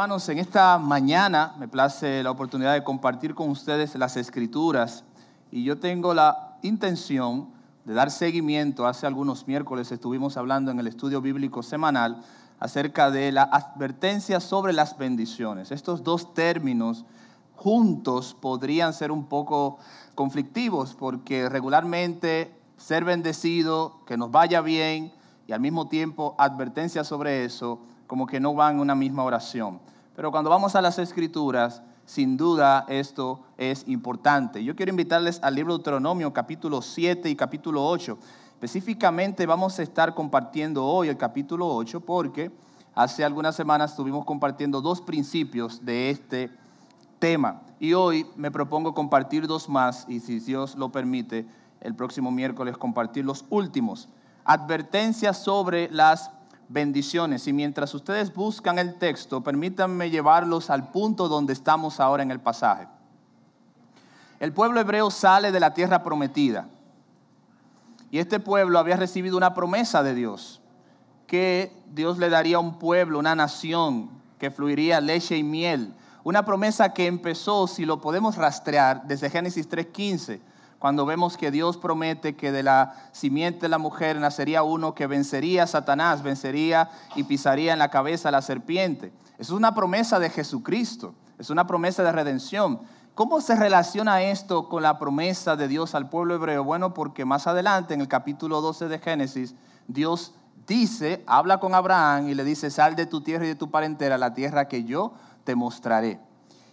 hermanos, en esta mañana me place la oportunidad de compartir con ustedes las escrituras y yo tengo la intención de dar seguimiento. Hace algunos miércoles estuvimos hablando en el estudio bíblico semanal acerca de la advertencia sobre las bendiciones. Estos dos términos juntos podrían ser un poco conflictivos porque regularmente ser bendecido, que nos vaya bien y al mismo tiempo advertencia sobre eso como que no van en una misma oración. Pero cuando vamos a las escrituras, sin duda esto es importante. Yo quiero invitarles al libro de Deuteronomio capítulo 7 y capítulo 8. Específicamente vamos a estar compartiendo hoy el capítulo 8 porque hace algunas semanas estuvimos compartiendo dos principios de este tema. Y hoy me propongo compartir dos más y si Dios lo permite, el próximo miércoles compartir los últimos. Advertencias sobre las bendiciones. Y mientras ustedes buscan el texto, permítanme llevarlos al punto donde estamos ahora en el pasaje. El pueblo hebreo sale de la tierra prometida. Y este pueblo había recibido una promesa de Dios, que Dios le daría un pueblo, una nación, que fluiría leche y miel. Una promesa que empezó, si lo podemos rastrear, desde Génesis 3.15 cuando vemos que Dios promete que de la simiente de la mujer nacería uno que vencería a Satanás, vencería y pisaría en la cabeza a la serpiente. Es una promesa de Jesucristo, es una promesa de redención. ¿Cómo se relaciona esto con la promesa de Dios al pueblo hebreo? Bueno, porque más adelante en el capítulo 12 de Génesis, Dios dice, habla con Abraham y le dice, sal de tu tierra y de tu parentela, la tierra que yo te mostraré.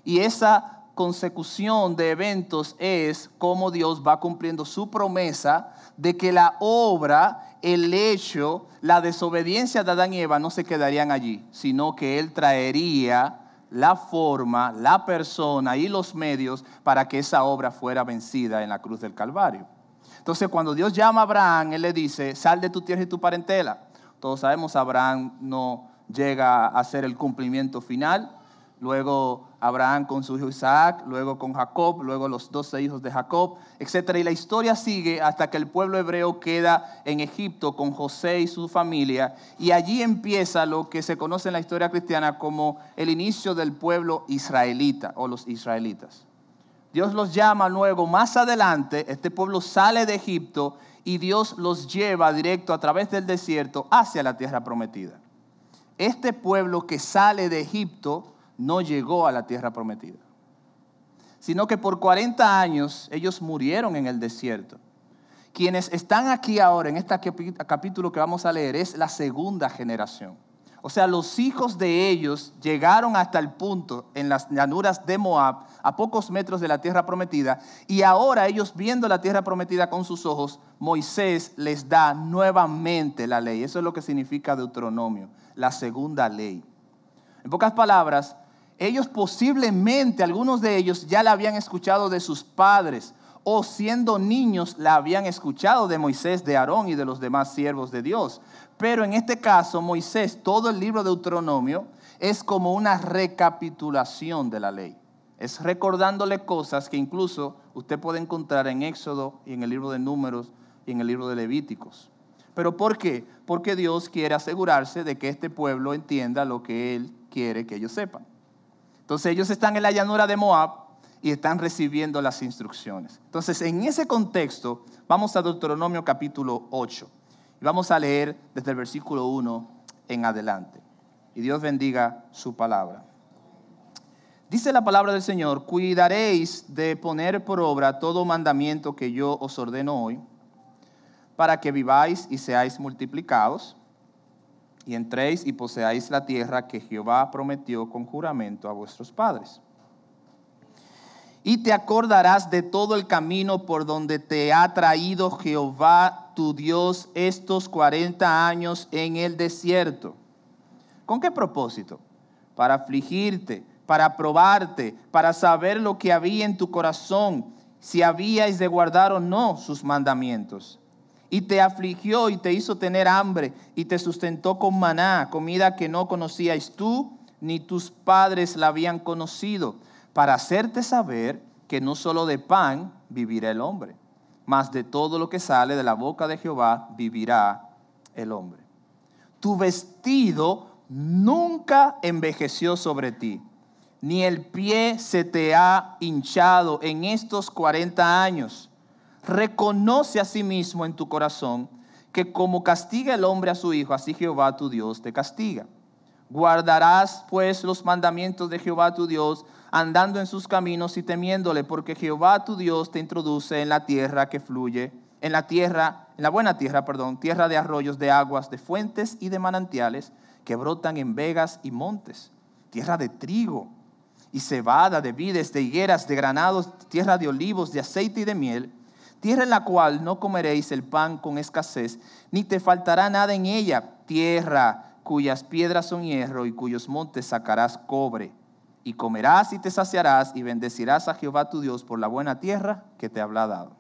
Y esa consecución de eventos es cómo Dios va cumpliendo su promesa de que la obra, el hecho, la desobediencia de Adán y Eva no se quedarían allí, sino que Él traería la forma, la persona y los medios para que esa obra fuera vencida en la cruz del Calvario. Entonces cuando Dios llama a Abraham, Él le dice, sal de tu tierra y tu parentela. Todos sabemos, Abraham no llega a hacer el cumplimiento final, luego Abraham con su hijo Isaac, luego con Jacob, luego los doce hijos de Jacob, etc. Y la historia sigue hasta que el pueblo hebreo queda en Egipto con José y su familia. Y allí empieza lo que se conoce en la historia cristiana como el inicio del pueblo israelita o los israelitas. Dios los llama luego más adelante, este pueblo sale de Egipto y Dios los lleva directo a través del desierto hacia la tierra prometida. Este pueblo que sale de Egipto, no llegó a la tierra prometida, sino que por 40 años ellos murieron en el desierto. Quienes están aquí ahora en este capítulo que vamos a leer es la segunda generación. O sea, los hijos de ellos llegaron hasta el punto en las llanuras de Moab, a pocos metros de la tierra prometida, y ahora ellos viendo la tierra prometida con sus ojos, Moisés les da nuevamente la ley. Eso es lo que significa Deuteronomio, la segunda ley. En pocas palabras, ellos posiblemente, algunos de ellos ya la habían escuchado de sus padres o siendo niños la habían escuchado de Moisés, de Aarón y de los demás siervos de Dios. Pero en este caso, Moisés, todo el libro de Deuteronomio es como una recapitulación de la ley. Es recordándole cosas que incluso usted puede encontrar en Éxodo y en el libro de Números y en el libro de Levíticos. ¿Pero por qué? Porque Dios quiere asegurarse de que este pueblo entienda lo que Él quiere que ellos sepan. Entonces ellos están en la llanura de Moab y están recibiendo las instrucciones. Entonces en ese contexto vamos a Deuteronomio capítulo 8 y vamos a leer desde el versículo 1 en adelante. Y Dios bendiga su palabra. Dice la palabra del Señor, cuidaréis de poner por obra todo mandamiento que yo os ordeno hoy, para que viváis y seáis multiplicados y entréis y poseáis la tierra que Jehová prometió con juramento a vuestros padres. Y te acordarás de todo el camino por donde te ha traído Jehová tu Dios estos 40 años en el desierto. ¿Con qué propósito? Para afligirte, para probarte, para saber lo que había en tu corazón, si habíais de guardar o no sus mandamientos y te afligió y te hizo tener hambre y te sustentó con maná, comida que no conocíais tú ni tus padres la habían conocido, para hacerte saber que no solo de pan vivirá el hombre, mas de todo lo que sale de la boca de Jehová vivirá el hombre. Tu vestido nunca envejeció sobre ti, ni el pie se te ha hinchado en estos 40 años. Reconoce a sí mismo en tu corazón que como castiga el hombre a su hijo, así Jehová tu Dios te castiga. Guardarás pues los mandamientos de Jehová tu Dios, andando en sus caminos y temiéndole, porque Jehová tu Dios te introduce en la tierra que fluye, en la tierra, en la buena tierra, perdón, tierra de arroyos, de aguas, de fuentes y de manantiales que brotan en vegas y montes, tierra de trigo y cebada, de vides, de higueras, de granados, tierra de olivos, de aceite y de miel, tierra en la cual no comeréis el pan con escasez, ni te faltará nada en ella, tierra cuyas piedras son hierro y cuyos montes sacarás cobre. Y comerás y te saciarás y bendecirás a Jehová tu Dios por la buena tierra que te habrá dado.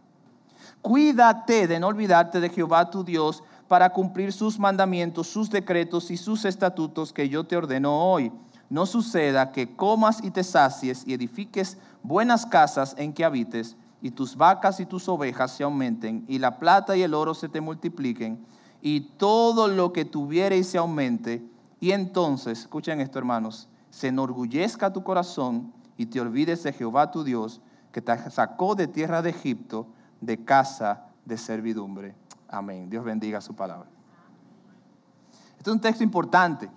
Cuídate de no olvidarte de Jehová tu Dios para cumplir sus mandamientos, sus decretos y sus estatutos que yo te ordeno hoy. No suceda que comas y te sacies y edifiques buenas casas en que habites, y tus vacas y tus ovejas se aumenten, y la plata y el oro se te multipliquen, y todo lo que y se aumente, y entonces, escuchen esto hermanos, se enorgullezca tu corazón y te olvides de Jehová tu Dios, que te sacó de tierra de Egipto, de casa de servidumbre. Amén. Dios bendiga su palabra. Este es un texto importante,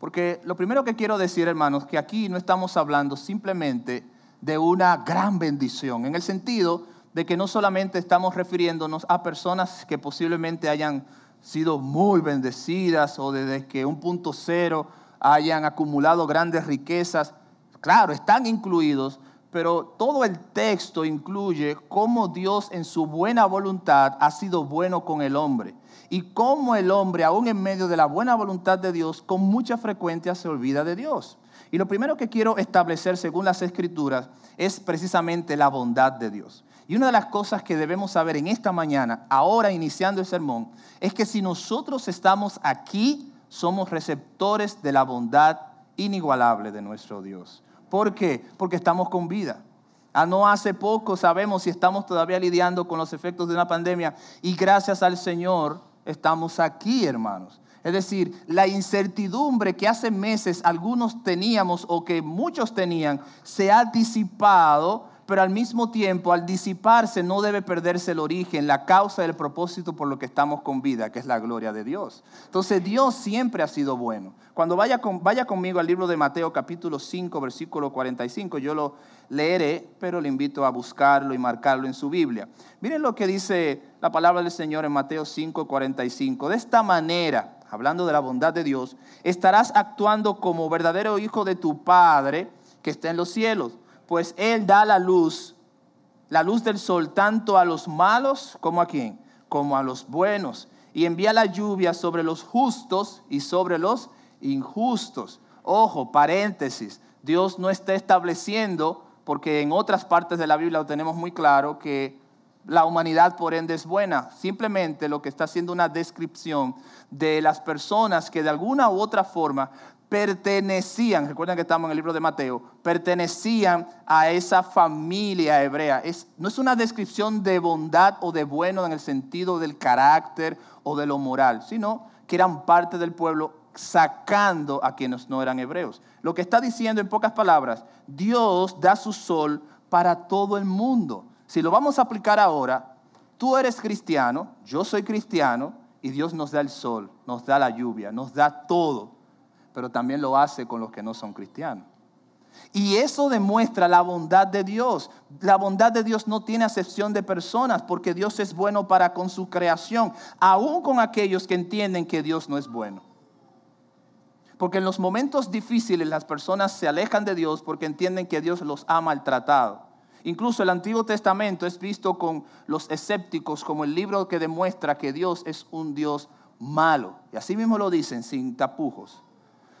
porque lo primero que quiero decir, hermanos, que aquí no estamos hablando simplemente de una gran bendición, en el sentido de que no solamente estamos refiriéndonos a personas que posiblemente hayan sido muy bendecidas o desde que un punto cero hayan acumulado grandes riquezas. Claro, están incluidos, pero todo el texto incluye cómo Dios en su buena voluntad ha sido bueno con el hombre y cómo el hombre, aún en medio de la buena voluntad de Dios, con mucha frecuencia se olvida de Dios. Y lo primero que quiero establecer según las escrituras es precisamente la bondad de Dios. Y una de las cosas que debemos saber en esta mañana, ahora iniciando el sermón, es que si nosotros estamos aquí, somos receptores de la bondad inigualable de nuestro Dios. ¿Por qué? Porque estamos con vida. A ah, no hace poco sabemos si estamos todavía lidiando con los efectos de una pandemia y gracias al Señor estamos aquí, hermanos. Es decir, la incertidumbre que hace meses algunos teníamos o que muchos tenían se ha disipado pero al mismo tiempo, al disiparse, no debe perderse el origen, la causa del propósito por lo que estamos con vida, que es la gloria de Dios. Entonces, Dios siempre ha sido bueno. Cuando vaya, vaya conmigo al libro de Mateo capítulo 5, versículo 45, yo lo leeré, pero le invito a buscarlo y marcarlo en su Biblia. Miren lo que dice la palabra del Señor en Mateo 5, 45. De esta manera, hablando de la bondad de Dios, estarás actuando como verdadero hijo de tu Padre que está en los cielos. Pues Él da la luz, la luz del sol, tanto a los malos como a quién, como a los buenos, y envía la lluvia sobre los justos y sobre los injustos. Ojo, paréntesis, Dios no está estableciendo, porque en otras partes de la Biblia lo tenemos muy claro, que la humanidad por ende es buena. Simplemente lo que está haciendo una descripción de las personas que de alguna u otra forma pertenecían, recuerden que estamos en el libro de Mateo, pertenecían a esa familia hebrea. No es una descripción de bondad o de bueno en el sentido del carácter o de lo moral, sino que eran parte del pueblo sacando a quienes no eran hebreos. Lo que está diciendo en pocas palabras, Dios da su sol para todo el mundo. Si lo vamos a aplicar ahora, tú eres cristiano, yo soy cristiano, y Dios nos da el sol, nos da la lluvia, nos da todo pero también lo hace con los que no son cristianos. Y eso demuestra la bondad de Dios. La bondad de Dios no tiene acepción de personas porque Dios es bueno para con su creación, aún con aquellos que entienden que Dios no es bueno. Porque en los momentos difíciles las personas se alejan de Dios porque entienden que Dios los ha maltratado. Incluso el Antiguo Testamento es visto con los escépticos como el libro que demuestra que Dios es un Dios malo. Y así mismo lo dicen sin tapujos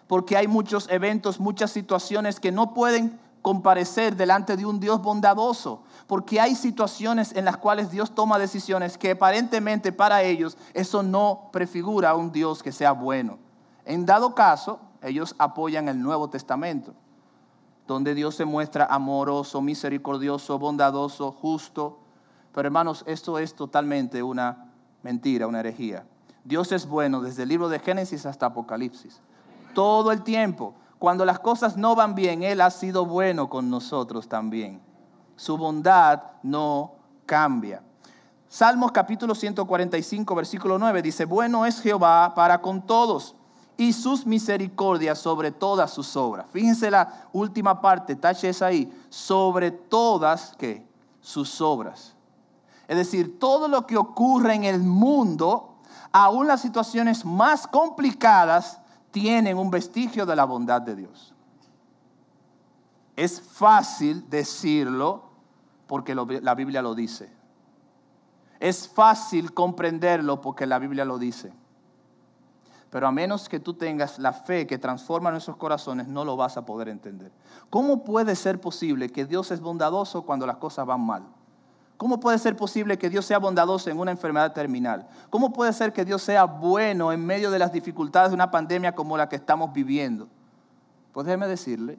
porque hay muchos eventos, muchas situaciones que no pueden comparecer delante de un Dios bondadoso, porque hay situaciones en las cuales Dios toma decisiones que aparentemente para ellos eso no prefigura a un Dios que sea bueno. En dado caso, ellos apoyan el Nuevo Testamento, donde Dios se muestra amoroso, misericordioso, bondadoso, justo. Pero hermanos, esto es totalmente una mentira, una herejía. Dios es bueno desde el libro de Génesis hasta Apocalipsis Todo el tiempo. Cuando las cosas no van bien, Él ha sido bueno con nosotros también. Su bondad no cambia. Salmos capítulo 145, versículo 9 dice, bueno es Jehová para con todos y sus misericordias sobre todas sus obras. Fíjense la última parte, tache esa ahí, sobre todas ¿qué? sus obras. Es decir, todo lo que ocurre en el mundo, aún las situaciones más complicadas, tienen un vestigio de la bondad de Dios. Es fácil decirlo porque la Biblia lo dice. Es fácil comprenderlo porque la Biblia lo dice. Pero a menos que tú tengas la fe que transforma nuestros corazones, no lo vas a poder entender. ¿Cómo puede ser posible que Dios es bondadoso cuando las cosas van mal? ¿Cómo puede ser posible que Dios sea bondadoso en una enfermedad terminal? ¿Cómo puede ser que Dios sea bueno en medio de las dificultades de una pandemia como la que estamos viviendo? Pues déjeme decirle,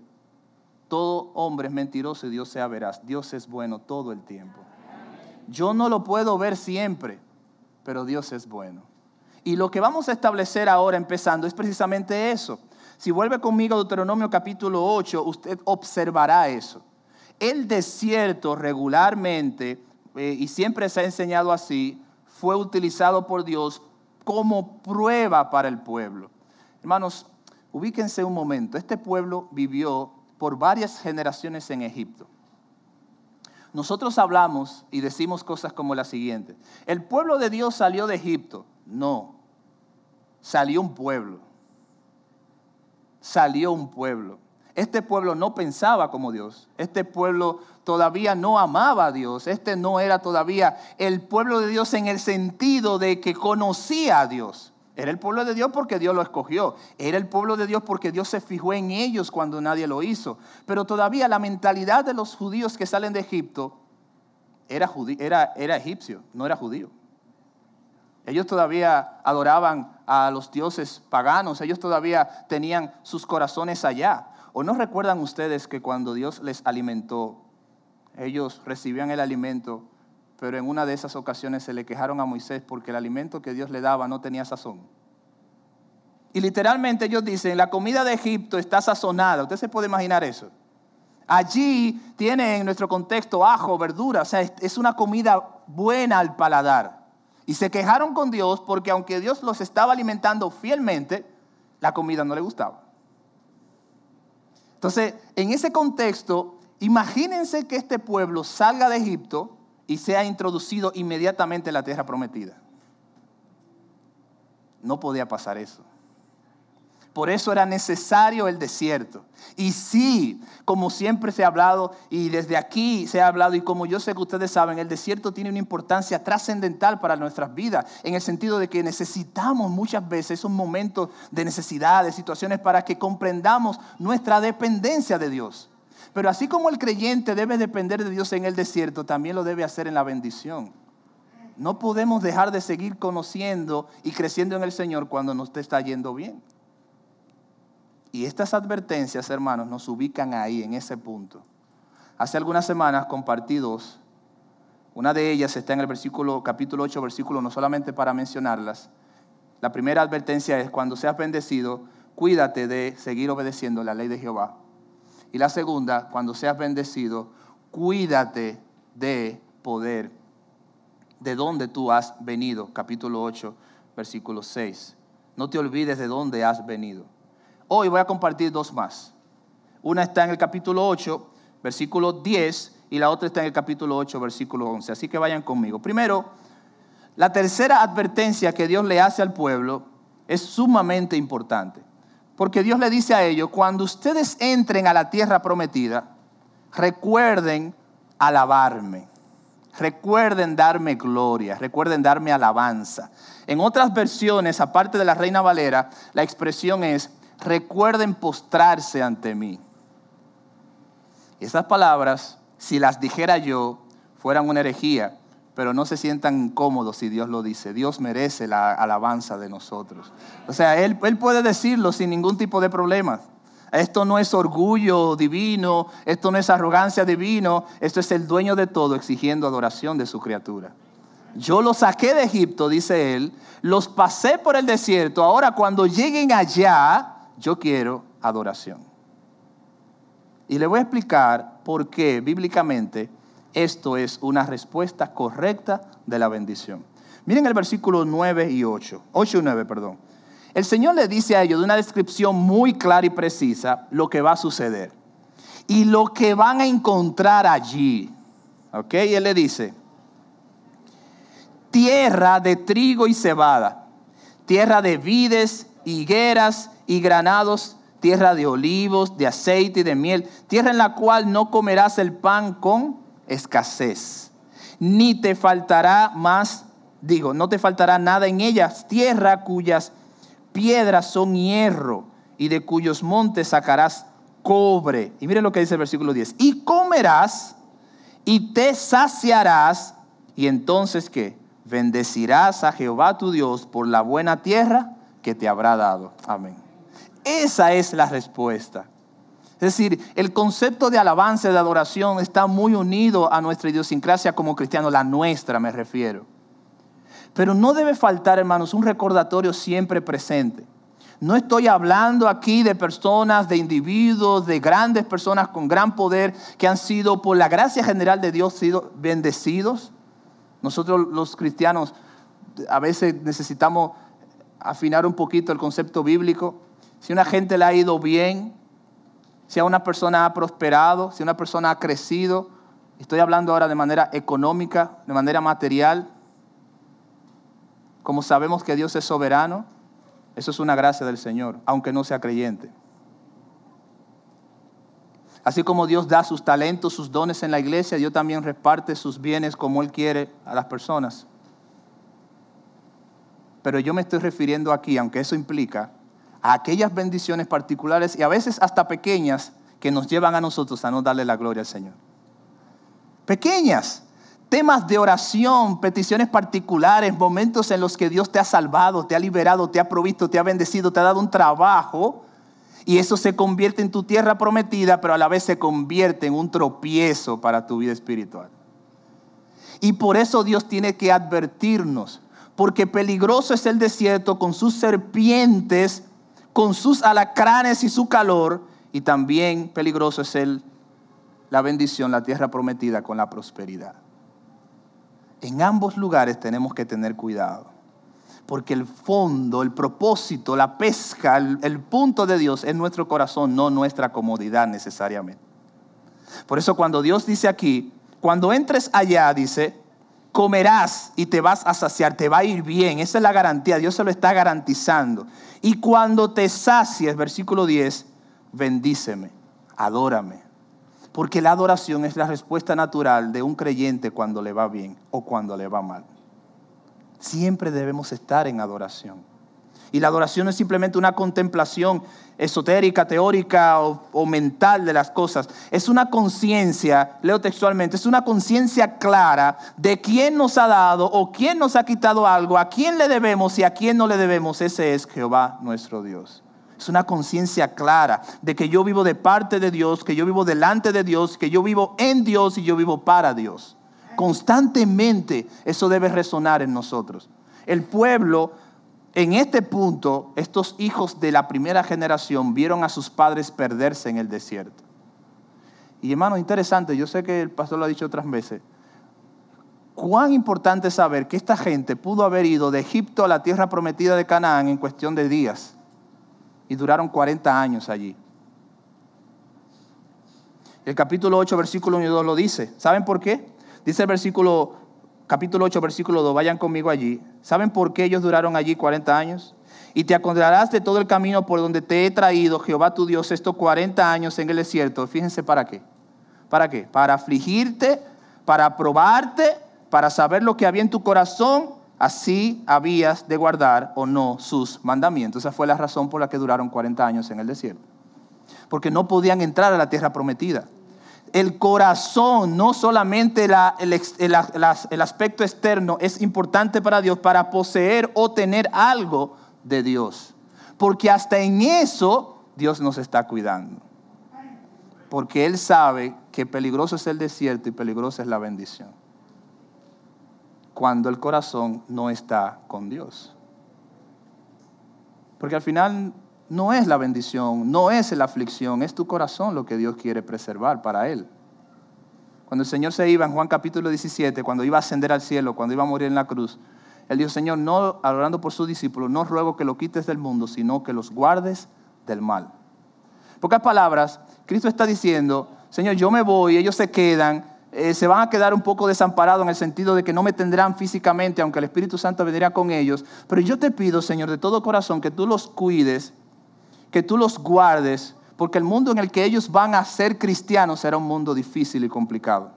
todo hombre es mentiroso y Dios sea veraz. Dios es bueno todo el tiempo. Yo no lo puedo ver siempre, pero Dios es bueno. Y lo que vamos a establecer ahora empezando es precisamente eso. Si vuelve conmigo a Deuteronomio capítulo 8, usted observará eso. El desierto regularmente, eh, y siempre se ha enseñado así, fue utilizado por Dios como prueba para el pueblo. Hermanos, ubíquense un momento. Este pueblo vivió por varias generaciones en Egipto. Nosotros hablamos y decimos cosas como la siguiente. El pueblo de Dios salió de Egipto. No, salió un pueblo. Salió un pueblo. Este pueblo no pensaba como Dios. Este pueblo todavía no amaba a Dios. Este no era todavía el pueblo de Dios en el sentido de que conocía a Dios. Era el pueblo de Dios porque Dios lo escogió. Era el pueblo de Dios porque Dios se fijó en ellos cuando nadie lo hizo. Pero todavía la mentalidad de los judíos que salen de Egipto era, era, era egipcio, no era judío. Ellos todavía adoraban a los dioses paganos, ellos todavía tenían sus corazones allá. ¿O no recuerdan ustedes que cuando Dios les alimentó, ellos recibían el alimento pero en una de esas ocasiones se le quejaron a Moisés porque el alimento que Dios le daba no tenía sazón. Y literalmente ellos dicen, la comida de Egipto está sazonada. Usted se puede imaginar eso. Allí tiene en nuestro contexto ajo, verdura, o sea, es una comida buena al paladar. Y se quejaron con Dios porque aunque Dios los estaba alimentando fielmente, la comida no le gustaba. Entonces, en ese contexto, imagínense que este pueblo salga de Egipto y sea introducido inmediatamente en la tierra prometida. No podía pasar eso. Por eso era necesario el desierto. Y sí, como siempre se ha hablado, y desde aquí se ha hablado, y como yo sé que ustedes saben, el desierto tiene una importancia trascendental para nuestras vidas, en el sentido de que necesitamos muchas veces esos momentos de necesidad, de situaciones, para que comprendamos nuestra dependencia de Dios. Pero así como el creyente debe depender de Dios en el desierto, también lo debe hacer en la bendición. No podemos dejar de seguir conociendo y creciendo en el Señor cuando nos está yendo bien. Y estas advertencias, hermanos, nos ubican ahí, en ese punto. Hace algunas semanas compartí dos. Una de ellas está en el versículo, capítulo 8, versículo, no solamente para mencionarlas. La primera advertencia es, cuando seas bendecido, cuídate de seguir obedeciendo la ley de Jehová y la segunda, cuando seas bendecido, cuídate de poder de dónde tú has venido. Capítulo 8, versículo 6. No te olvides de dónde has venido. Hoy voy a compartir dos más. Una está en el capítulo 8, versículo 10, y la otra está en el capítulo 8, versículo 11. Así que vayan conmigo. Primero, la tercera advertencia que Dios le hace al pueblo es sumamente importante. Porque Dios le dice a ellos, cuando ustedes entren a la tierra prometida, recuerden alabarme, recuerden darme gloria, recuerden darme alabanza. En otras versiones, aparte de la Reina Valera, la expresión es, recuerden postrarse ante mí. Esas palabras, si las dijera yo, fueran una herejía, pero no se sientan cómodos si Dios lo dice. Dios merece la alabanza de nosotros. O sea, Él, él puede decirlo sin ningún tipo de problemas. Esto no es orgullo divino, esto no es arrogancia divino, esto es el dueño de todo exigiendo adoración de su criatura. Yo los saqué de Egipto, dice él, los pasé por el desierto, ahora cuando lleguen allá, yo quiero adoración. Y le voy a explicar por qué bíblicamente esto es una respuesta correcta de la bendición. Miren el versículo 9 y 8, 8 y 9, perdón. El Señor le dice a ellos de una descripción muy clara y precisa lo que va a suceder y lo que van a encontrar allí. ¿Ok? Y Él le dice, tierra de trigo y cebada, tierra de vides, higueras y granados, tierra de olivos, de aceite y de miel, tierra en la cual no comerás el pan con escasez, ni te faltará más, digo, no te faltará nada en ellas, tierra cuyas piedras son hierro y de cuyos montes sacarás cobre. Y mire lo que dice el versículo 10, y comerás y te saciarás, y entonces ¿qué? Bendecirás a Jehová tu Dios por la buena tierra que te habrá dado. Amén. Esa es la respuesta. Es decir, el concepto de alabanza y de adoración está muy unido a nuestra idiosincrasia como cristianos, la nuestra me refiero. Pero no debe faltar, hermanos, un recordatorio siempre presente. No estoy hablando aquí de personas, de individuos, de grandes personas con gran poder que han sido, por la gracia general de Dios, sido bendecidos. Nosotros los cristianos a veces necesitamos afinar un poquito el concepto bíblico. Si una gente le ha ido bien, si a una persona ha prosperado, si una persona ha crecido, estoy hablando ahora de manera económica, de manera material, como sabemos que Dios es soberano, eso es una gracia del Señor, aunque no sea creyente. Así como Dios da sus talentos, sus dones en la iglesia, Dios también reparte sus bienes como Él quiere a las personas. Pero yo me estoy refiriendo aquí, aunque eso implica aquellas bendiciones particulares y a veces hasta pequeñas que nos llevan a nosotros a no darle la gloria al Señor. Pequeñas, temas de oración, peticiones particulares, momentos en los que Dios te ha salvado, te ha liberado, te ha provisto, te ha bendecido, te ha dado un trabajo. Y eso se convierte en tu tierra prometida, pero a la vez se convierte en un tropiezo para tu vida espiritual. Y por eso Dios tiene que advertirnos, porque peligroso es el desierto con sus serpientes con sus alacranes y su calor, y también peligroso es el, la bendición, la tierra prometida con la prosperidad. En ambos lugares tenemos que tener cuidado, porque el fondo, el propósito, la pesca, el, el punto de Dios es nuestro corazón, no nuestra comodidad necesariamente. Por eso cuando Dios dice aquí, cuando entres allá, dice, comerás y te vas a saciar, te va a ir bien. Esa es la garantía, Dios se lo está garantizando. Y cuando te sacies, versículo 10, bendíceme, adórame. Porque la adoración es la respuesta natural de un creyente cuando le va bien o cuando le va mal. Siempre debemos estar en adoración. Y la adoración no es simplemente una contemplación esotérica, teórica o, mental de las cosas. Es una conciencia, leo textualmente, es una conciencia clara de quién nos ha dado o quién nos ha quitado algo, a quién le debemos y a quién no le debemos. Ese es Jehová nuestro Dios. Es una conciencia clara de que yo vivo de parte de Dios, que yo vivo delante de Dios, que yo vivo en Dios y yo vivo para Dios. Constantemente eso debe resonar en nosotros. El pueblo en este punto, estos hijos de la primera generación vieron a sus padres perderse en el desierto. Y hermano, interesante, yo sé que el pastor lo ha dicho otras veces, cuán importante saber que esta gente pudo haber ido de Egipto a la tierra prometida de Canaán en cuestión de días y duraron 40 años allí. El capítulo 8, versículo 1 y 2 lo dice. ¿Saben por qué? Dice el versículo capítulo 8, versículo 2, vayan conmigo allí. ¿Saben por qué ellos duraron allí 40 años? Y te acordarás de todo el camino por donde te he traído, Jehová tu Dios, estos 40 años en el desierto. Fíjense para qué. ¿Para qué? Para afligirte, para probarte, para saber lo que había en tu corazón. Así habías de guardar o no sus mandamientos. Esa fue la razón por la que duraron 40 años en el desierto. Porque no podían entrar a la tierra prometida el corazón, no solamente el, aspecto externo, es importante para Dios para poseer o tener algo de Dios. Porque hasta en eso Dios nos está cuidando. Porque Él sabe que peligroso es el desierto y peligrosa es la bendición. Cuando el corazón no está con Dios. Porque al final no es la bendición, no es la aflicción, es tu corazón lo que Dios quiere preservar para Él. Cuando el Señor se iba en Juan capítulo 17, cuando iba a ascender al cielo, cuando iba a morir en la cruz, Él dijo, Señor, no, hablando por sus discípulos, no ruego que lo quites del mundo, sino que los guardes del mal. En pocas palabras, Cristo está diciendo, Señor, yo me voy, ellos se quedan, eh, se van a quedar un poco desamparados en el sentido de que no me tendrán físicamente, aunque el Espíritu Santo vendría con ellos. Pero yo te pido, Señor, de todo corazón, que tú los cuides, que tú los guardes, porque el mundo en el que ellos van a ser cristianos será un mundo difícil y complicado.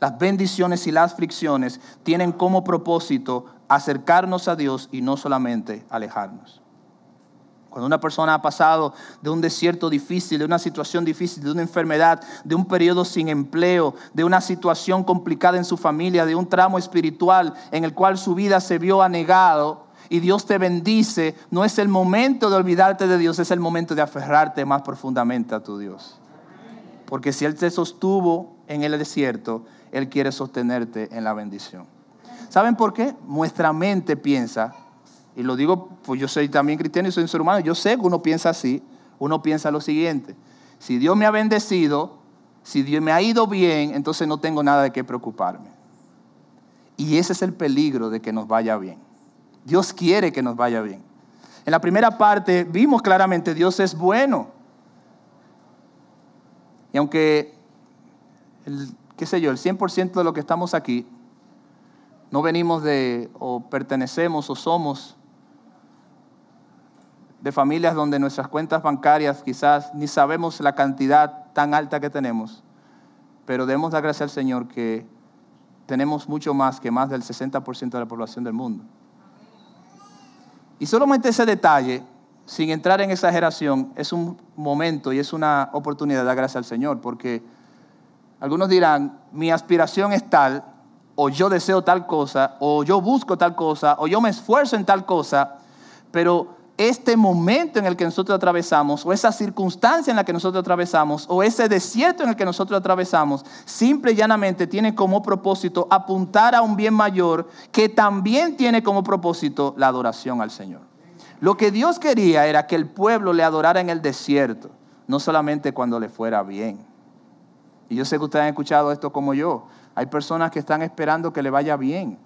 Las bendiciones y las fricciones tienen como propósito acercarnos a Dios y no solamente alejarnos. Cuando una persona ha pasado de un desierto difícil, de una situación difícil, de una enfermedad, de un periodo sin empleo, de una situación complicada en su familia, de un tramo espiritual en el cual su vida se vio anegado y Dios te bendice, no es el momento de olvidarte de Dios, es el momento de aferrarte más profundamente a tu Dios. Porque si Él te sostuvo en el desierto, Él quiere sostenerte en la bendición. ¿Saben por qué? Nuestra mente piensa y lo digo, pues yo soy también cristiano y soy un ser humano, yo sé que uno piensa así, uno piensa lo siguiente, si Dios me ha bendecido, si Dios me ha ido bien, entonces no tengo nada de qué preocuparme. Y ese es el peligro de que nos vaya bien. Dios quiere que nos vaya bien. En la primera parte vimos claramente Dios es bueno. Y aunque, el, qué sé yo, el 100% de lo que estamos aquí, no venimos de o pertenecemos o somos de familias donde nuestras cuentas bancarias quizás ni sabemos la cantidad tan alta que tenemos, pero debemos dar gracias al Señor que tenemos mucho más que más del 60% de la población del mundo. Y solamente ese detalle, sin entrar en exageración, es un momento y es una oportunidad de dar gracias al Señor, porque algunos dirán, mi aspiración es tal, o yo deseo tal cosa, o yo busco tal cosa, o yo me esfuerzo en tal cosa, pero este momento en el que nosotros atravesamos, o esa circunstancia en la que nosotros atravesamos, o ese desierto en el que nosotros atravesamos, simple y llanamente tiene como propósito apuntar a un bien mayor que también tiene como propósito la adoración al Señor. Lo que Dios quería era que el pueblo le adorara en el desierto, no solamente cuando le fuera bien. Y yo sé que ustedes han escuchado esto como yo. Hay personas que están esperando que le vaya bien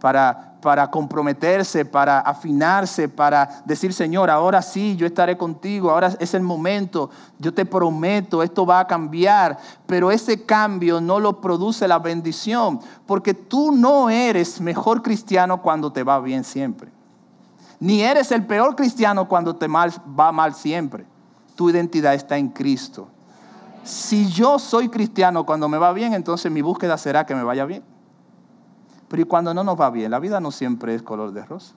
para, para comprometerse, para afinarse, para decir, Señor, ahora sí, yo estaré contigo, ahora es el momento, yo te prometo, esto va a cambiar, pero ese cambio no lo produce la bendición, porque tú no eres mejor cristiano cuando te va bien siempre, ni eres el peor cristiano cuando te mal, va mal siempre. Tu identidad está en Cristo. Si yo soy cristiano cuando me va bien, entonces mi búsqueda será que me vaya bien. Pero ¿y cuando no nos va bien? La vida no siempre es color de rosa.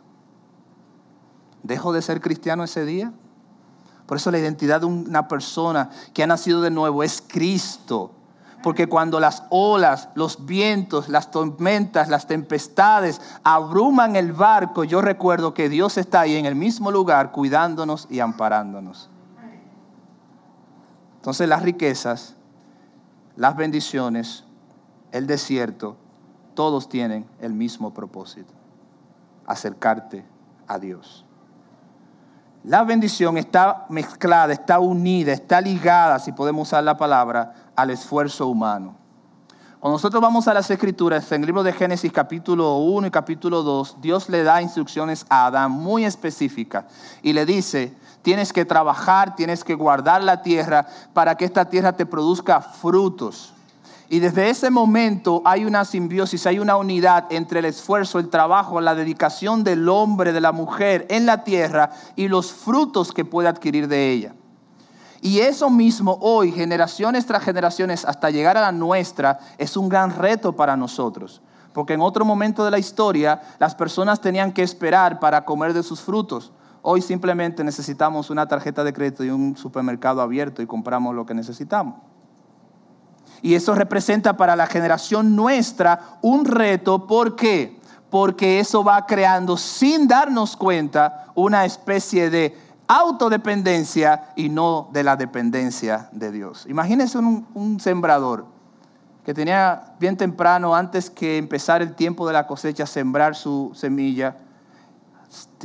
¿Dejo de ser cristiano ese día? Por eso la identidad de una persona que ha nacido de nuevo es Cristo. Porque cuando las olas, los vientos, las tormentas, las tempestades abruman el barco, yo recuerdo que Dios está ahí en el mismo lugar cuidándonos y amparándonos. Entonces las riquezas, las bendiciones, el desierto, todos tienen el mismo propósito, acercarte a Dios. La bendición está mezclada, está unida, está ligada, si podemos usar la palabra, al esfuerzo humano. Cuando nosotros vamos a las escrituras, en el libro de Génesis capítulo 1 y capítulo 2, Dios le da instrucciones a Adán muy específicas y le dice, tienes que trabajar, tienes que guardar la tierra para que esta tierra te produzca frutos. Y desde ese momento hay una simbiosis, hay una unidad entre el esfuerzo, el trabajo, la dedicación del hombre, de la mujer en la tierra y los frutos que puede adquirir de ella. Y eso mismo hoy, generaciones tras generaciones, hasta llegar a la nuestra, es un gran reto para nosotros. Porque en otro momento de la historia, las personas tenían que esperar para comer de sus frutos. Hoy simplemente necesitamos una tarjeta de crédito y un supermercado abierto y compramos lo que necesitamos. Y eso representa para la generación nuestra un reto. ¿Por qué? Porque eso va creando sin darnos cuenta una especie de autodependencia y no de la dependencia de Dios. Imagínense un, un sembrador que tenía bien temprano, antes que empezar el tiempo de la cosecha, sembrar su semilla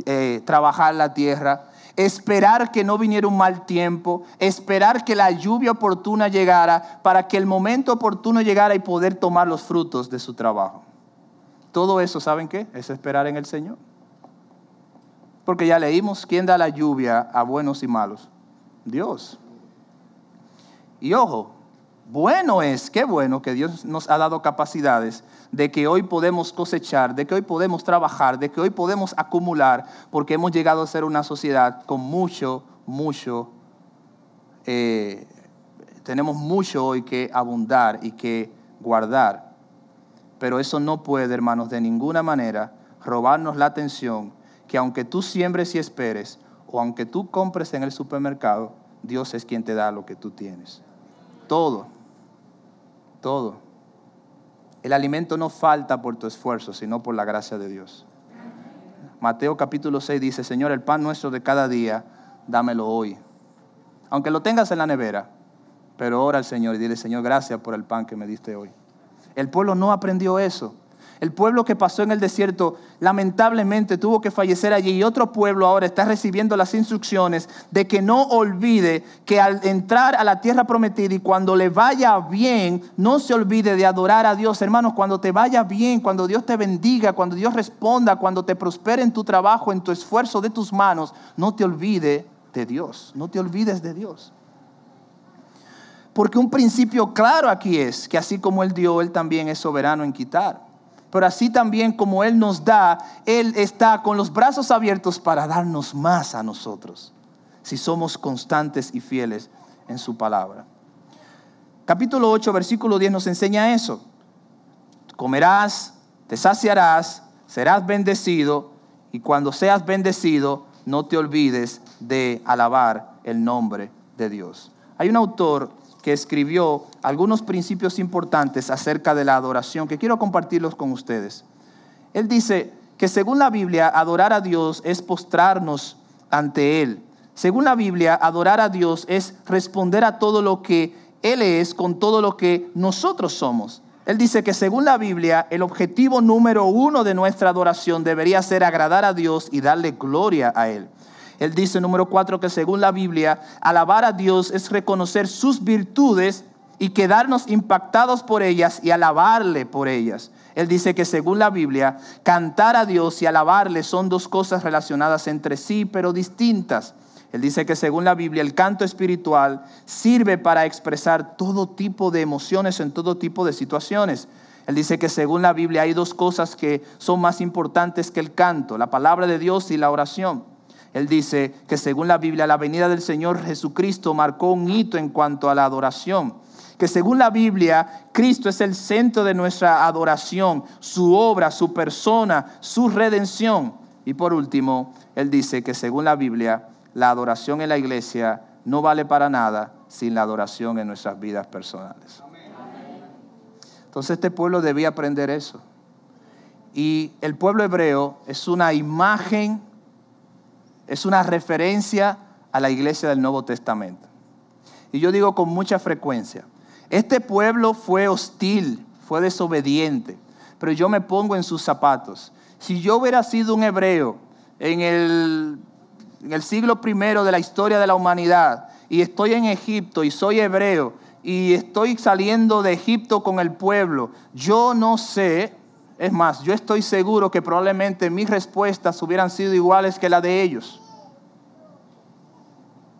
eh, trabajar la tierra, esperar que no viniera un mal tiempo, esperar que la lluvia oportuna llegara para que el momento oportuno llegara y poder tomar los frutos de su trabajo. Todo eso, ¿saben qué? Es esperar en el Señor. Porque ya leímos, ¿quién da la lluvia a buenos y malos? Dios. Y ojo, bueno es, qué bueno que Dios nos ha dado capacidades de que hoy podemos cosechar, de que hoy podemos trabajar, de que hoy podemos acumular, porque hemos llegado a ser una sociedad con mucho, mucho, eh, tenemos mucho hoy que abundar y que guardar. Pero eso no puede, hermanos, de ninguna manera robarnos la atención que aunque tú siembres y esperes, o aunque tú compres en el supermercado, Dios es quien te da lo que tú tienes. Todo todo. El alimento no falta por tu esfuerzo, sino por la gracia de Dios. Mateo capítulo 6 dice, Señor, el pan nuestro de cada día, dámelo hoy. Aunque lo tengas en la nevera, pero ora al Señor y dile, Señor, gracias por el pan que me diste hoy. El pueblo no aprendió eso. El pueblo que pasó en el desierto lamentablemente tuvo que fallecer allí y otro pueblo ahora está recibiendo las instrucciones de que no olvide que al entrar a la tierra prometida y cuando le vaya bien, no se olvide de adorar a Dios. Hermanos, cuando te vaya bien, cuando Dios te bendiga, cuando Dios responda, cuando te prospere en tu trabajo, en tu esfuerzo de tus manos, no te olvide de Dios, no te olvides de Dios. Porque un principio claro aquí es que así como Él dio, Él también es soberano en quitar pero así también como Él nos da, Él está con los brazos abiertos para darnos más a nosotros, si somos constantes y fieles en su palabra. Capítulo 8, versículo 10 nos enseña eso. Comerás, te saciarás, serás bendecido, y cuando seas bendecido, no te olvides de alabar el nombre de Dios. Hay un autor que escribió algunos principios importantes acerca de la adoración que quiero compartirlos con ustedes. Él dice que según la Biblia, adorar a Dios es postrarnos ante Él. Según la Biblia, adorar a Dios es responder a todo lo que Él es con todo lo que nosotros somos. Él dice que según la Biblia, el objetivo número uno de nuestra adoración debería ser agradar a Dios y darle gloria a Él. Él dice, número cuatro, que según la Biblia, alabar a Dios es reconocer sus virtudes y quedarnos impactados por ellas y alabarle por ellas. Él dice que según la Biblia, cantar a Dios y alabarle son dos cosas relacionadas entre sí, pero distintas. Él dice que según la Biblia, el canto espiritual sirve para expresar todo tipo de emociones en todo tipo de situaciones. Él dice que según la Biblia hay dos cosas que son más importantes que el canto, la palabra de Dios y la oración. Él dice que según la Biblia la venida del Señor Jesucristo marcó un hito en cuanto a la adoración. Que según la Biblia, Cristo es el centro de nuestra adoración, su obra, su persona, su redención. Y por último, Él dice que según la Biblia, la adoración en la iglesia no vale para nada sin la adoración en nuestras vidas personales. Entonces este pueblo debía aprender eso. Y el pueblo hebreo es una imagen es una referencia a la iglesia del Nuevo Testamento. Y yo digo con mucha frecuencia, este pueblo fue hostil, fue desobediente, pero yo me pongo en sus zapatos. Si yo hubiera sido un hebreo en el, en el siglo primero de la historia de la humanidad y estoy en Egipto y soy hebreo y estoy saliendo de Egipto con el pueblo, yo no sé es más, yo estoy seguro que probablemente mis respuestas hubieran sido iguales que las de ellos.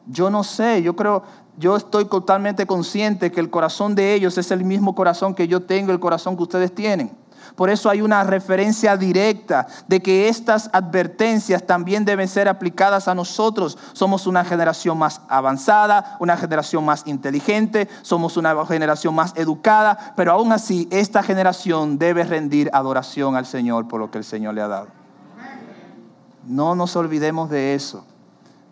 Yo no sé, yo creo, yo estoy totalmente consciente que el corazón de ellos es el mismo corazón que yo tengo, el corazón que ustedes tienen. Por eso hay una referencia directa de que estas advertencias también deben ser aplicadas a nosotros. Somos una generación más avanzada, una generación más inteligente, somos una generación más educada, pero aún así esta generación debe rendir adoración al Señor por lo que el Señor le ha dado. No nos olvidemos de eso.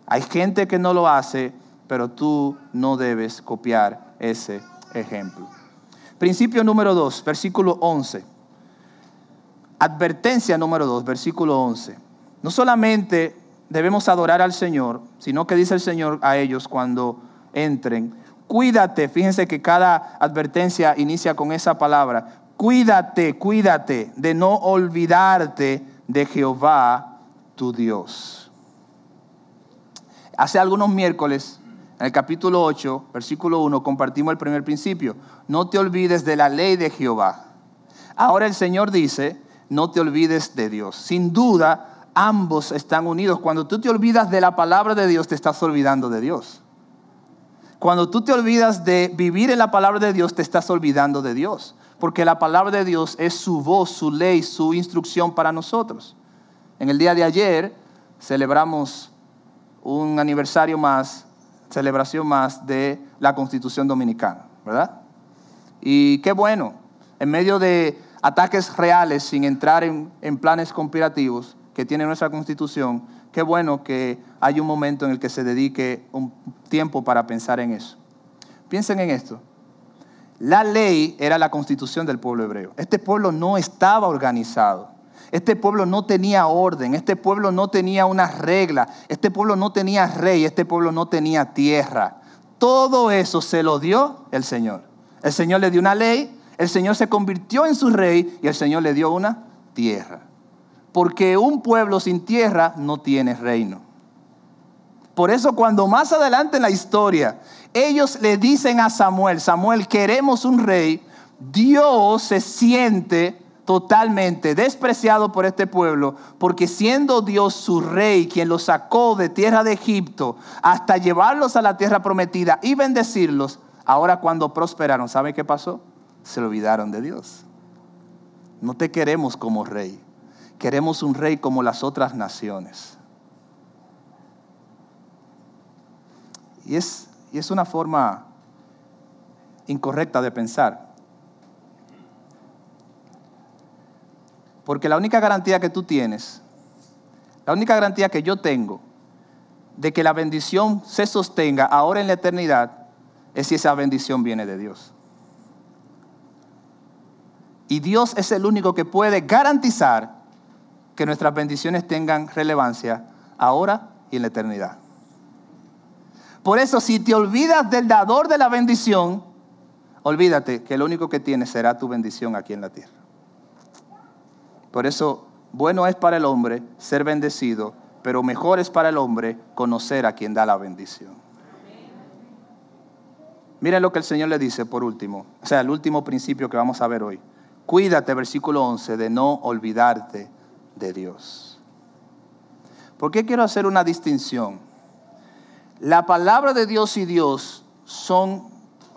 Hay gente que no lo hace, pero tú no debes copiar ese ejemplo. Principio número 2, versículo 11 advertencia número 2, versículo 11. No solamente debemos adorar al Señor, sino que dice el Señor a ellos cuando entren, cuídate, fíjense que cada advertencia inicia con esa palabra, cuídate, cuídate de no olvidarte de Jehová tu Dios. Hace algunos miércoles, en el capítulo 8, versículo 1, compartimos el primer principio. No te olvides de la ley de Jehová. Ahora el Señor dice, no te olvides de Dios. Sin duda, ambos están unidos. Cuando tú te olvidas de la palabra de Dios, te estás olvidando de Dios. Cuando tú te olvidas de vivir en la palabra de Dios, te estás olvidando de Dios. Porque la palabra de Dios es su voz, su ley, su instrucción para nosotros. En el día de ayer celebramos un aniversario más, celebración más de la Constitución Dominicana, ¿verdad? Y qué bueno, en medio de ataques reales, sin entrar en, planes conspirativos que tiene nuestra Constitución, qué bueno que hay un momento en el que se dedique un tiempo para pensar en eso. Piensen en esto. La ley era la constitución del pueblo hebreo. Este pueblo no estaba organizado. Este pueblo no tenía orden, este pueblo no tenía una regla, este pueblo no tenía rey, este pueblo no tenía tierra. Todo eso se lo dio el Señor. El Señor le dio una ley, el Señor se convirtió en su rey y el Señor le dio una tierra. Porque un pueblo sin tierra no tiene reino. Por eso cuando más adelante en la historia ellos le dicen a Samuel, Samuel, queremos un rey, Dios se siente totalmente despreciado por este pueblo, porque siendo Dios su rey, quien los sacó de tierra de Egipto hasta llevarlos a la tierra prometida y bendecirlos, ahora cuando prosperaron, ¿sabe qué pasó? Se olvidaron de Dios. No te queremos como rey, queremos un rey como las otras naciones. Y es, y es una forma incorrecta de pensar. Porque la única garantía que tú tienes, la única garantía que yo tengo de que la bendición se sostenga ahora en la eternidad es si esa bendición viene de Dios. Y Dios es el único que puede garantizar que nuestras bendiciones tengan relevancia ahora y en la eternidad. Por eso, si te olvidas del dador de la bendición, olvídate que lo único que tienes será tu bendición aquí en la tierra. Por eso, bueno es para el hombre ser bendecido, pero mejor es para el hombre conocer a quien da la bendición. Miren lo que el Señor le dice por último, o sea, el último principio que vamos a ver hoy. Cuídate, versículo 11, de no olvidarte de Dios. ¿Por qué quiero hacer una distinción? La palabra de Dios y Dios son,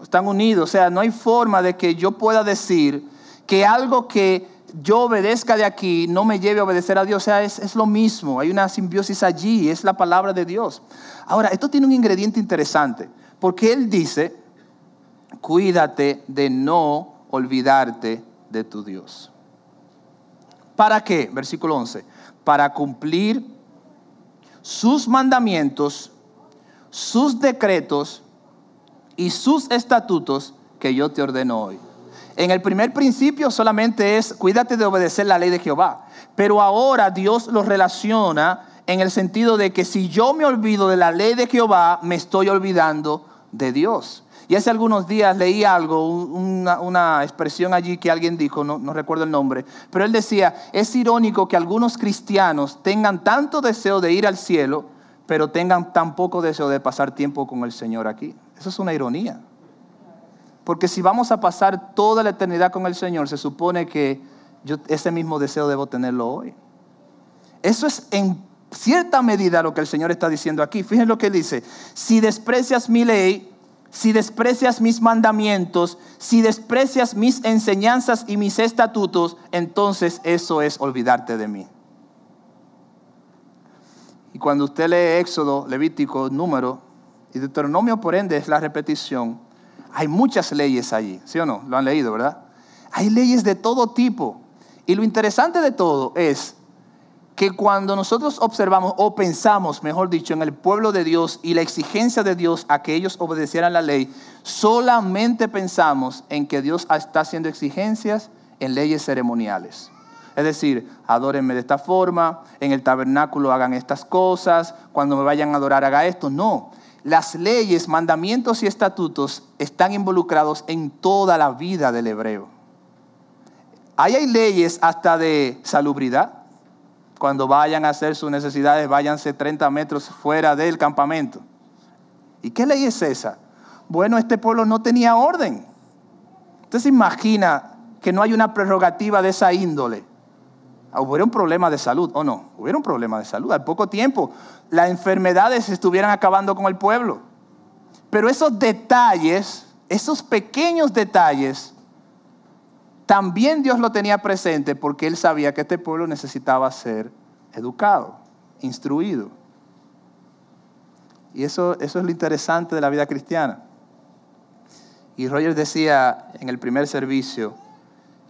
están unidos, o sea, no hay forma de que yo pueda decir que algo que yo obedezca de aquí no me lleve a obedecer a Dios. O sea, es, es, lo mismo. Hay una simbiosis allí. Es la palabra de Dios. Ahora, esto tiene un ingrediente interesante. Porque Él dice, cuídate de no olvidarte de tu Dios. ¿Para qué? Versículo 11. Para cumplir sus mandamientos, sus decretos y sus estatutos que yo te ordeno hoy. En el primer principio solamente es cuídate de obedecer la ley de Jehová. Pero ahora Dios lo relaciona en el sentido de que si yo me olvido de la ley de Jehová, me estoy olvidando de Dios. Y hace algunos días leí algo, una, expresión allí que alguien dijo, no, recuerdo el nombre, pero él decía, es irónico que algunos cristianos tengan tanto deseo de ir al cielo, pero tengan tan poco deseo de pasar tiempo con el Señor aquí. Eso es una ironía. Porque si vamos a pasar toda la eternidad con el Señor, se supone que yo ese mismo deseo debo tenerlo hoy. Eso es en cierta medida lo que el Señor está diciendo aquí. Fíjense lo que dice. Si desprecias mi ley, si desprecias mis mandamientos, si desprecias mis enseñanzas y mis estatutos, entonces eso es olvidarte de mí. Y cuando usted lee Éxodo, Levítico, Número y Deuteronomio, por ende, es la repetición hay muchas leyes allí, ¿sí o no? Lo han leído, ¿verdad? Hay leyes de todo tipo. Y lo interesante de todo es que cuando nosotros observamos o pensamos, mejor dicho, en el pueblo de Dios y la exigencia de Dios a que ellos obedecieran la ley, solamente pensamos en que Dios está haciendo exigencias en leyes ceremoniales. Es decir, adórenme de esta forma, en el tabernáculo hagan estas cosas, cuando me vayan a adorar haga esto. No, las leyes, mandamientos y estatutos están involucrados en toda la vida del hebreo. Ahí hay leyes hasta de salubridad. Cuando vayan a hacer sus necesidades, váyanse 30 metros fuera del campamento. ¿Y qué ley es esa? Bueno, este pueblo no tenía orden. Usted se imagina que no hay una prerrogativa de esa índole. Ah, hubiera un problema de salud, ¿o no? Hubiera un problema de salud. Al poco tiempo, las enfermedades estuvieran acabando con el pueblo. Pero esos detalles, esos pequeños detalles, también Dios lo tenía presente porque Él sabía que este pueblo necesitaba ser educado, instruido. Y eso, eso es lo interesante de la vida cristiana. Y Roger decía en el primer servicio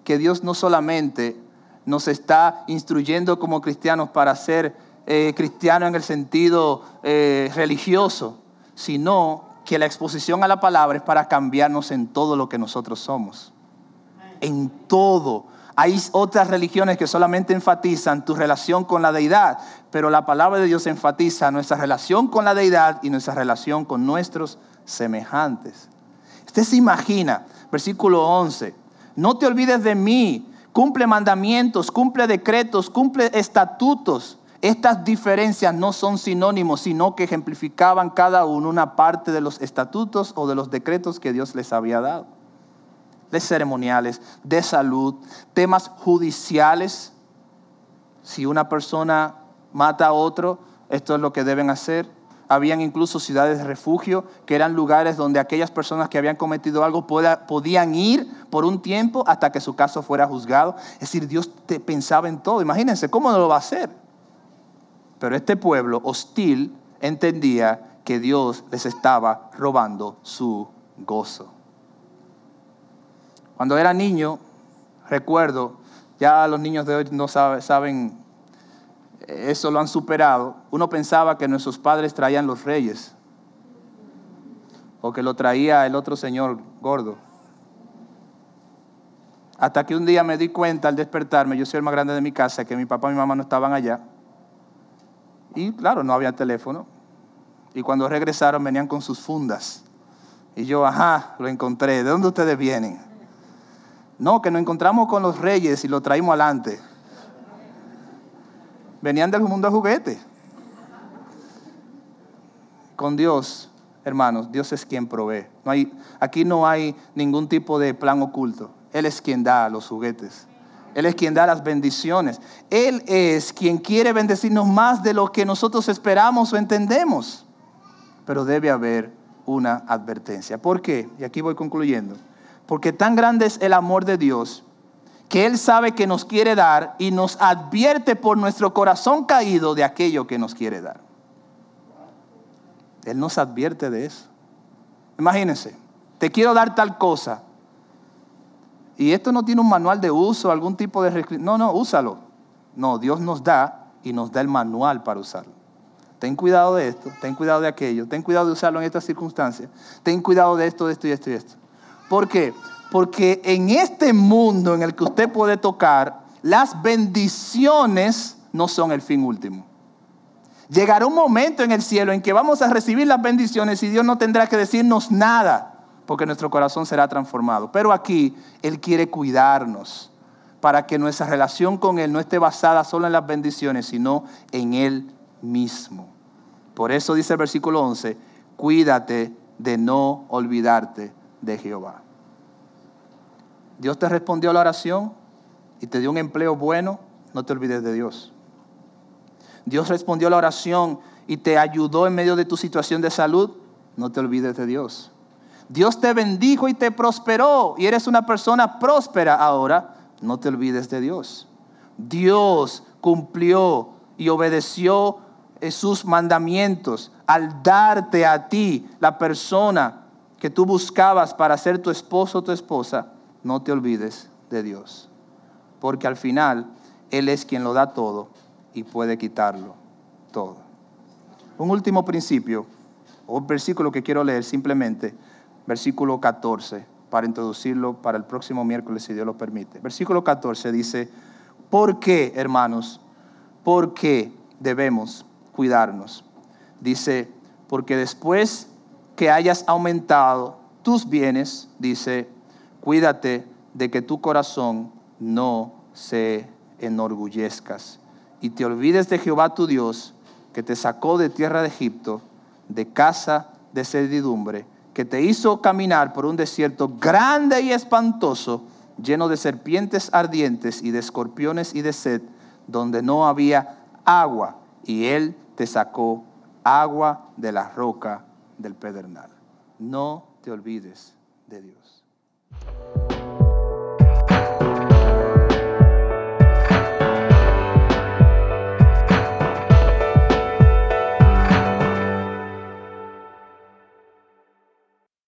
que Dios no solamente nos está instruyendo como cristianos para ser eh, cristianos en el sentido eh, religioso, sino que la exposición a la palabra es para cambiarnos en todo lo que nosotros somos en todo. Hay otras religiones que solamente enfatizan tu relación con la deidad, pero la palabra de Dios enfatiza nuestra relación con la deidad y nuestra relación con nuestros semejantes. Usted se imagina, versículo 11, no te olvides de mí, cumple mandamientos, cumple decretos, cumple estatutos. Estas diferencias no son sinónimos, sino que ejemplificaban cada uno una parte de los estatutos o de los decretos que Dios les había dado de ceremoniales, de salud, temas judiciales. Si una persona mata a otro, esto es lo que deben hacer. Habían incluso ciudades de refugio, que eran lugares donde aquellas personas que habían cometido algo podían ir por un tiempo hasta que su caso fuera juzgado. Es decir, Dios te pensaba en todo. Imagínense, ¿cómo no lo va a hacer? Pero este pueblo hostil entendía que Dios les estaba robando su gozo. Cuando era niño, recuerdo, ya los niños de hoy no saben, eso lo han superado, uno pensaba que nuestros padres traían los reyes o que lo traía el otro señor gordo. Hasta que un día me di cuenta al despertarme, yo soy el más grande de mi casa, que mi papá y mi mamá no estaban allá. Y claro, no había teléfono. Y cuando regresaron venían con sus fundas. Y yo, ajá, lo encontré. ¿De dónde ustedes vienen? No, que nos encontramos con los reyes y lo traímos adelante. Venían del mundo de juguete. Con Dios, hermanos, Dios es quien provee. No hay, aquí no hay ningún tipo de plan oculto. Él es quien da los juguetes. Él es quien da las bendiciones. Él es quien quiere bendecirnos más de lo que nosotros esperamos o entendemos. Pero debe haber una advertencia. ¿Por qué? Y aquí voy concluyendo. Porque tan grande es el amor de Dios que Él sabe que nos quiere dar y nos advierte por nuestro corazón caído de aquello que nos quiere dar. Él nos advierte de eso. Imagínense, te quiero dar tal cosa. Y esto no tiene un manual de uso, algún tipo de... No, no, úsalo. No, Dios nos da y nos da el manual para usarlo. Ten cuidado de esto, ten cuidado de aquello, ten cuidado de usarlo en estas circunstancias, ten cuidado de esto, de esto y esto y esto. ¿Por qué? Porque en este mundo en el que usted puede tocar, las bendiciones no son el fin último. Llegará un momento en el cielo en que vamos a recibir las bendiciones y Dios no tendrá que decirnos nada, porque nuestro corazón será transformado. Pero aquí Él quiere cuidarnos para que nuestra relación con Él no esté basada solo en las bendiciones, sino en Él mismo. Por eso dice el versículo 11, cuídate de no olvidarte de Jehová. Dios te respondió a la oración y te dio un empleo bueno, no te olvides de Dios. Dios respondió a la oración y te ayudó en medio de tu situación de salud, no te olvides de Dios. Dios te bendijo y te prosperó y eres una persona próspera ahora, no te olvides de Dios. Dios cumplió y obedeció sus mandamientos al darte a ti la persona que tú buscabas para ser tu esposo o tu esposa, no te olvides de Dios. Porque al final Él es quien lo da todo y puede quitarlo todo. Un último principio, o versículo que quiero leer simplemente, versículo 14, para introducirlo para el próximo miércoles, si Dios lo permite. Versículo 14 dice, ¿por qué, hermanos? ¿Por qué debemos cuidarnos? Dice, porque después que hayas aumentado tus bienes, dice, cuídate de que tu corazón no se enorgullezcas. Y te olvides de Jehová tu Dios, que te sacó de tierra de Egipto, de casa de servidumbre, que te hizo caminar por un desierto grande y espantoso, lleno de serpientes ardientes y de escorpiones y de sed, donde no había agua, y él te sacó agua de la roca del pedernal. No te olvides de Dios.